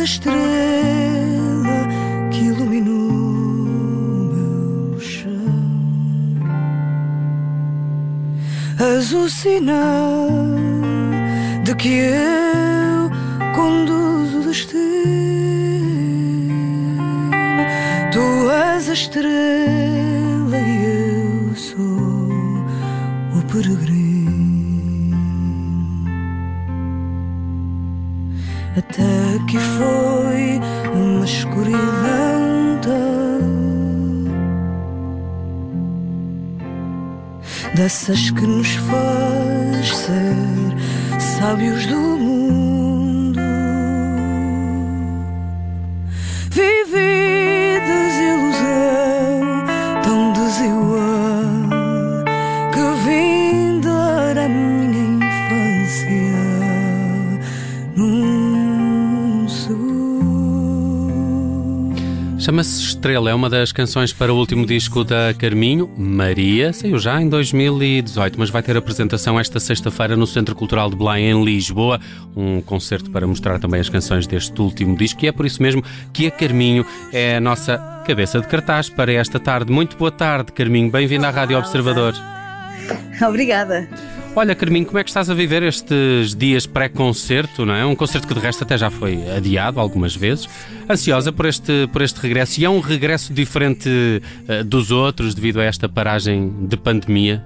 a estrela que iluminou meu chão. És o sinal de que eu conduzo o destino. Tu és a estrela e eu sou o peregrino. Até que foi dessas que nos faz ser sábios do mundo. Estrela, é uma das canções para o último disco da Carminho, Maria, saiu já em 2018, mas vai ter apresentação esta sexta-feira no Centro Cultural de Belém, em Lisboa, um concerto para mostrar também as canções deste último disco, e é por isso mesmo que a Carminho é a nossa cabeça de cartaz para esta tarde. Muito boa tarde, Carminho, bem-vindo à Rádio Observador. Obrigada. Olha, Carminho, como é que estás a viver estes dias pré-concerto, não é? Um concerto que de resto até já foi adiado algumas vezes. Ansiosa por este, por este regresso e é um regresso diferente eh, dos outros devido a esta paragem de pandemia.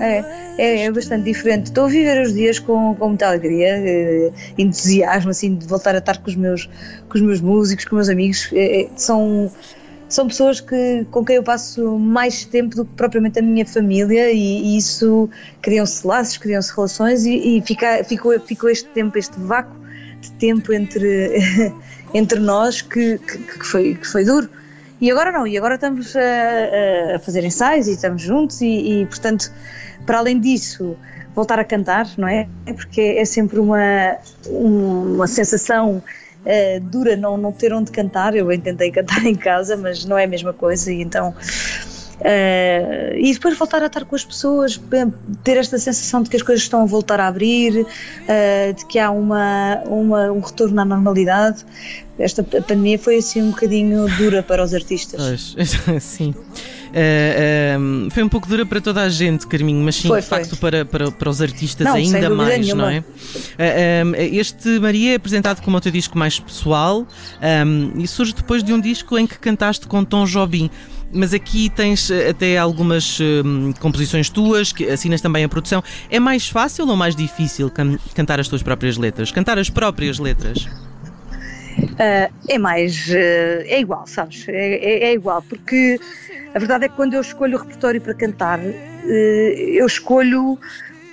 É, é, é bastante diferente. Estou a viver os dias com, com muita alegria, eh, entusiasmo, assim, de voltar a estar com os meus, com os meus músicos, com os meus amigos. É, são, são pessoas que, com quem eu passo mais tempo do que propriamente a minha família e, e isso criam-se laços, criam-se relações e, e fica, ficou, ficou este tempo, este vácuo de tempo entre, entre nós que, que, que foi, que foi duro. E agora não, e agora estamos a, a fazer ensaios e estamos juntos e, e, portanto, para além disso, voltar a cantar, não é? Porque é sempre uma, uma sensação uh, dura não, não ter onde cantar. Eu tentei cantar em casa, mas não é a mesma coisa e então... Uh, e depois voltar a estar com as pessoas, ter esta sensação de que as coisas estão a voltar a abrir, uh, de que há uma, uma, um retorno à normalidade. Esta pandemia foi assim um bocadinho dura para os artistas. Pois, sim. Uh, foi um pouco dura para toda a gente, Carminho, mas sim, Foi, de facto, para, para, para os artistas Não, ainda mais, nenhuma. não é? Uh, um, este Maria é apresentado como o teu disco mais pessoal um, e surge depois de um disco em que cantaste com Tom Jobim. Mas aqui tens eh, até algumas hum, composições tuas, que assinas também a produção. É mais fácil ou mais difícil can- cantar as tuas próprias letras? Cantar as próprias letras? Uh, é mais. uh, é igual, sabes? É, é- é igual, porque a verdade é que quando eu escolho o repertório para cantar, uh, eu escolho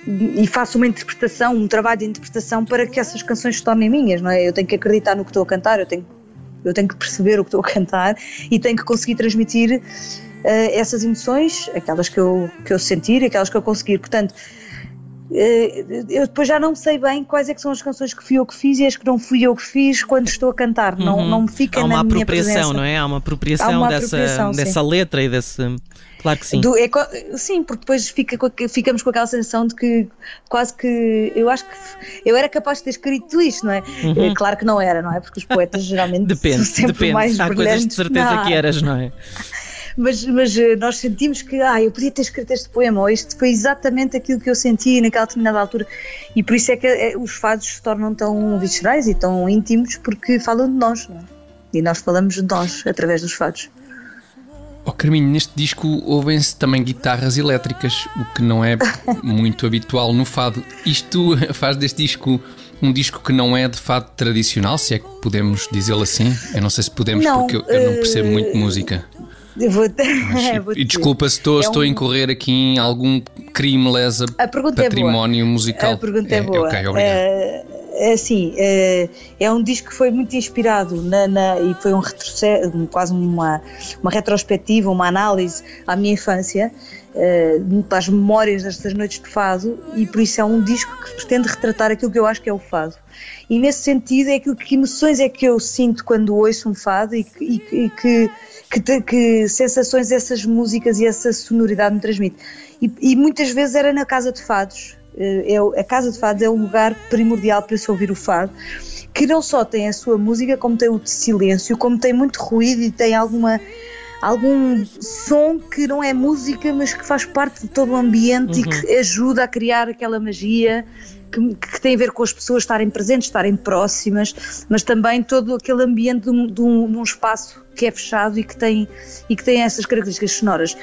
e faço uma interpretação, um trabalho de interpretação para que essas canções se tornem minhas, não é? Eu tenho que acreditar no que estou a cantar, eu tenho, eu tenho que perceber o que estou a cantar e tenho que conseguir transmitir uh, essas emoções, aquelas que eu, que eu sentir, aquelas que eu conseguir. Portanto, eu depois já não sei bem quais é que são as canções que fui eu que fiz e as que não fui eu que fiz quando estou a cantar. Não, Uhum. não me fica Há uma na minha apropriação, presença. não é? Há uma apropriação, Há uma dessa, apropriação, dessa letra e desse. Claro que sim. Do- é sim, porque depois fica ficamos com aquela sensação de que quase que eu acho que eu era capaz de ter escrito isto, não é? Eh, Claro que não era, não é? Porque os poetas geralmente Uhum. Depende, são sempre depende. mais Há coisas de certeza na que eras, não é? mas, mas eh, nós sentimos que ah, eu podia ter escrito este poema, ou isto foi exatamente aquilo que eu senti naquela determinada altura, e por isso é que eh, os fados se tornam tão viscerais e tão íntimos, porque falam de nós, não é? e nós falamos de nós através dos fados. Oh, Carminho, neste disco ouvem-se também guitarras elétricas, o que não é muito habitual no fado. Isto faz deste disco um disco que não é de fado tradicional, se é que podemos dizê-lo assim. Eu não sei se podemos, Não, porque eu, eu não percebo eh, muito de música. Vou Mas, É, e desculpa se estou, É estou a um- incorrer aqui em algum crime lesa é boa. património musical. A pergunta é, boa. Ok, obrigado. É, é assim, é, é um disco que foi muito inspirado na, na- e foi um retrocesso, quase uma, uma retrospectiva, uma análise à minha infância. Uh, para as memórias destas noites de fado e por isso é um disco que pretende retratar aquilo que eu acho que é o fado. E nesse sentido é aquilo que emoções é que eu sinto quando ouço um fado e, que, e que, que, que, sensações essas músicas e essa sonoridade me transmite. E, e muitas vezes era na casa de fados. É, a casa de fados é o lugar primordial para se ouvir o fado, que não só tem a sua música, como tem o silêncio, como tem muito ruído e tem alguma algum som que não é música, mas que faz parte de todo o ambiente uhum. e que ajuda a criar aquela magia que, que, tem a ver com as pessoas estarem presentes, estarem próximas, mas também todo aquele ambiente de um, de um, de um espaço que é fechado e que tem, e que tem essas características sonoras.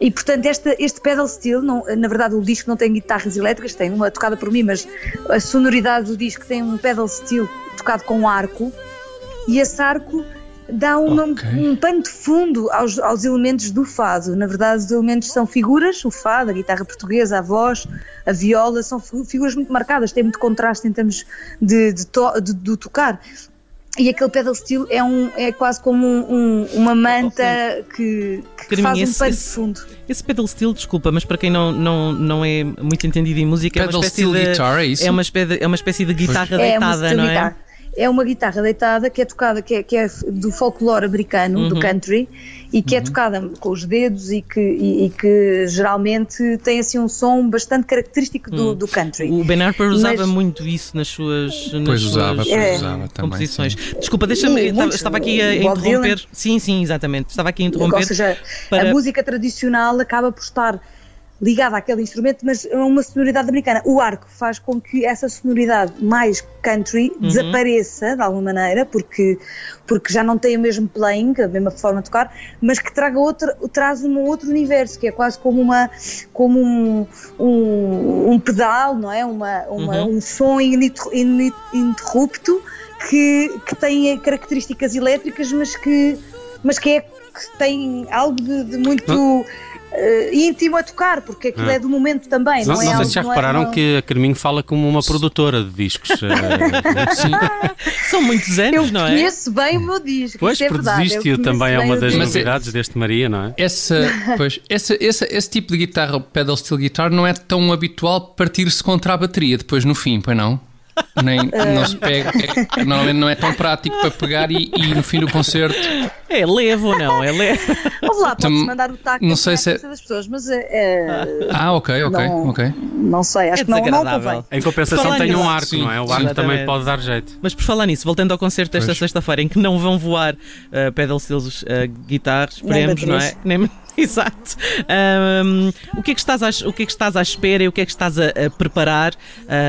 E portanto, este, este pedal steel, não, na verdade, o disco não tem guitarras elétricas, tem uma tocada por mim, mas a sonoridade do disco tem um pedal steel tocado com um arco, e esse arco dá um, okay. um pano de fundo aos, aos, elementos do fado. Na verdade, os elementos são figuras, o fado, a guitarra portuguesa, a voz, a viola, são figuras muito marcadas, têm muito contraste em termos de, de, to, de, de tocar. E aquele pedal steel é, um, é quase como um, um, uma manta que, que faz um pano de fundo. Esse pedal steel, desculpa, mas para quem não, não, não é muito entendido em música, pedal é uma espécie de, guitar, é, é, uma espécie, é uma espécie de guitarra é, deitada, não é? É uma guitarra deitada que é tocada, que é, que é do folclore americano, uhum. do country, e que é uhum. é tocada com os dedos e que, e, e, que geralmente tem assim um som bastante característico do, uhum. do country. O Ben Harper usava Mas, muito isso nas suas, nas pois suas usava, pois é, usava composições. Também, Desculpa, deixa-me. Estava, estava aqui a interromper. Sim, sim, exatamente. Estava aqui a interromper. Ou seja, para... a música tradicional acaba por estar ligada àquele instrumento, mas é uma sonoridade americana. O arco faz com que essa sonoridade mais country uhum. desapareça de alguma maneira, porque, porque já não tem o mesmo playing, a mesma forma de tocar, mas que traga outro, traz um outro universo, que é quase como, uma, como um, um, um pedal, não é? Uma, uma uhum. Um som ininterrupto que, que tem características elétricas, mas que, mas que, é, que tem algo de, de muito. Não uh, íntimo a tocar, porque aquilo é, é do momento também. Não, não, é não sei se já é- repararam é, que a Carminho fala como uma produtora de discos. Eh, sim. São muitos anos, eu não é? Eu conheço bem o meu disco. Pois, é produziste-o também é uma das novidades deste Maria, não é? Essa, pois, essa, essa, esse tipo de guitarra, pedal steel guitar, não é tão habitual partir-se contra a bateria depois no fim, pois não? Nem, não se pega, é, normalmente não é tão prático para pegar e, e no fim do concerto. É levo ou não? É levo. Vamos lá, podes mandar o taco não sei se é... das pessoas, mas é, é. Ah, ok, ok, não, ok. Não sei, acho é que não, não convém. Em compensação, tem um arco, sim, não é? O arco exatamente. também pode dar jeito. Mas por falar nisso, voltando ao concerto desta sexta-feira, em que não vão voar uh, pedal steels uh, guitarras, esperemos, não é? Nem Exato. Um, o, que é que estás à, o que é que estás à espera e o que é que estás a, a preparar?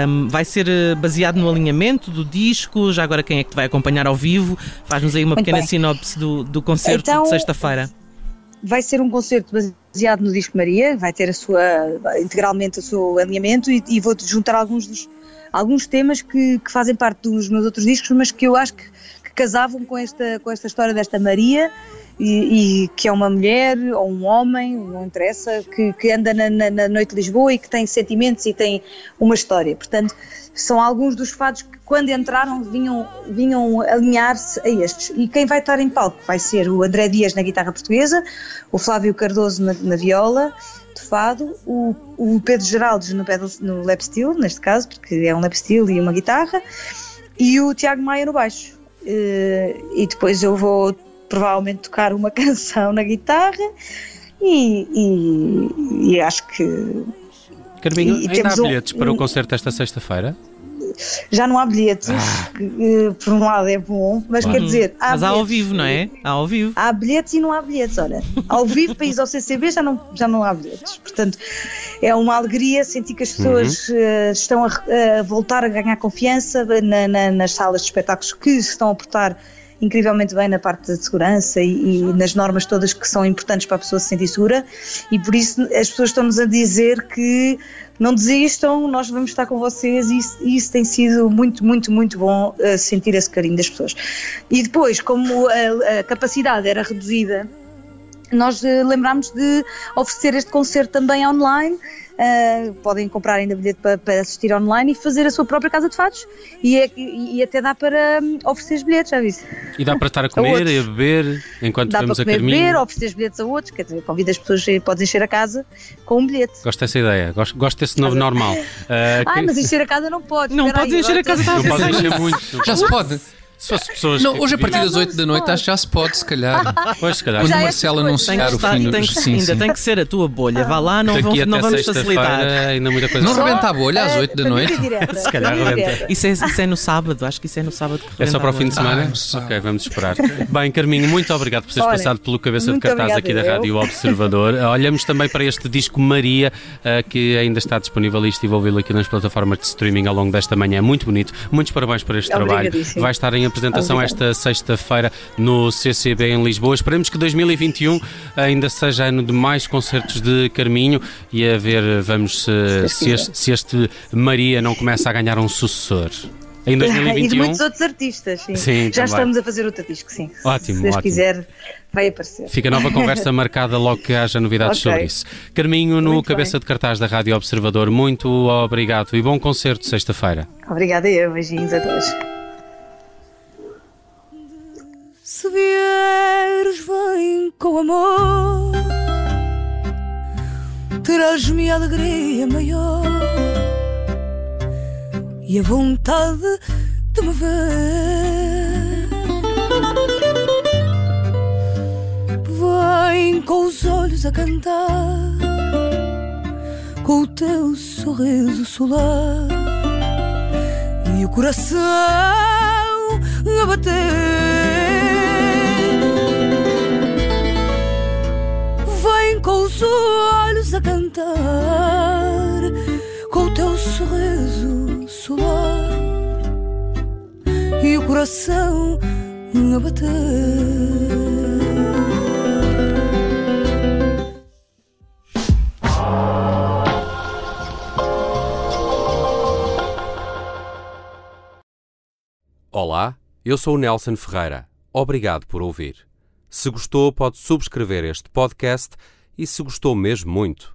Um, vai ser eh, baseado no alinhamento do disco? Já agora quem é que te vai acompanhar ao vivo? Faz-nos aí uma Muito pequena bem. sinopse do, do concerto então, de sexta-feira. Vai ser um concerto baseado no disco Maria, vai ter a sua, integralmente o seu alinhamento e, e vou juntar alguns dos alguns temas que, que, fazem parte dos meus outros discos, mas que eu acho que, que casavam com esta, com esta história desta Maria e, e, que é uma mulher ou um homem, não interessa, que, que anda na, na, na, noite de Lisboa e que tem sentimentos e tem uma história. Portanto, são alguns dos fatos que quando entraram vinham, vinham alinhar-se a estes. E quem vai estar em palco vai ser o André Dias na guitarra portuguesa, o Flávio Cardoso na, na viola, de fado, o, o Pedro Geraldes no, pedal, no lap steel, neste caso, porque é um lap steel e uma guitarra, e o Tiago Maia no baixo. Uh, e depois eu vou provavelmente tocar uma canção na guitarra e, e, e acho que. Carminho, e ainda há bilhetes um, para o concerto desta sexta-feira? Já não há bilhetes, ah. que, por um lado é bom, mas quer dizer. Há mas há ao vivo, não é? Há ao vivo. Há bilhetes e não há bilhetes. Olha, ao vivo, para ir ao CCB já não, já não há bilhetes. Portanto, é uma alegria sentir que as pessoas uhum. uh, estão a, a, voltar a ganhar confiança na, na, nas salas de espetáculos que estão a portar incrivelmente bem na parte da segurança e, e, nas normas todas que são importantes para a pessoa se sentir segura e por isso as pessoas estão-nos a dizer que não desistam, nós vamos estar com vocês e isso, isso tem sido muito, muito, muito bom uh, sentir esse carinho das pessoas. E depois, como a, a capacidade era reduzida nós uh, lembrámos de oferecer este concerto também online. Uh, podem comprar ainda bilhete para, para, assistir online e fazer a sua própria casa de fados e, é, e, e até dá para um, oferecer os bilhetes, já viste? E dá para estar a comer a e a beber enquanto dá vemos para comer, a beber, oferecer os bilhetes a outros, quer dizer, convida as pessoas, podes encher a casa com um bilhete. Gosto dessa ideia, gosto, gosto desse novo normal. Uh, ah, mas encher a casa não pode. Não podes encher a casa, não pode encher muito. Já se pode. Se fosse pessoas não, hoje a partir das 8 da noite acho que já se pode, se calhar. Pois, se calhar. Quando Já o é Marcelo essas anunciar o fim do tem que- sim, ainda sim. tem que ser a tua bolha. Vá lá, não, Daqui vamos, até não vamos facilitar. sexta-feira ainda muita coisa. Não rebenta a bolha às Ah, 8 da família noite? Se calhar rebenta. Isso é, isso é no sábado, acho que isso é no sábado que É só para o fim de semana? Ah, é ok, vamos esperar. Bem, Carminho, muito obrigado por teres Olha, passado pelo cabeça de muito cartaz aqui da eu. Rádio Observador. Olhamos também para este disco Maria, eh, que ainda está disponível e estive a ouvi-lo aqui nas plataformas de streaming ao longo desta manhã. Muito bonito. Muitos parabéns por este trabalho. Obrigadíssimo. Vai estar em apresentação Obrigada. esta sexta-feira no CCB em Lisboa. Esperemos que 2021 ainda seja ano de mais concertos de Carminho e a ver, vamos se, se, este, se este Maria não começa a ganhar um sucessor. Em E de 2021. muitos outros artistas, sim. Sim, Já também. estamos a fazer outro disco, sim. Ótimo, Se Deus ótimo. quiser, vai aparecer. Fica nova conversa marcada logo que haja novidades Ok. sobre isso. Carminho, no Muito cabeça bem. de cartaz da Rádio Observador, muito obrigado e bom concerto sexta-feira. Obrigada eu, beijinhos a todos. Se vieres, vem com amor, terás-me a alegria maior e a vontade de me ver. Vem com os olhos a cantar, com o teu sorriso solar e o coração a bater. Cantar, com o teu sorriso solar e o coração a bater. Olá, eu sou o Nelson Ferreira. Obrigado por ouvir. Se gostou, pode subscrever este podcast e, se gostou mesmo muito,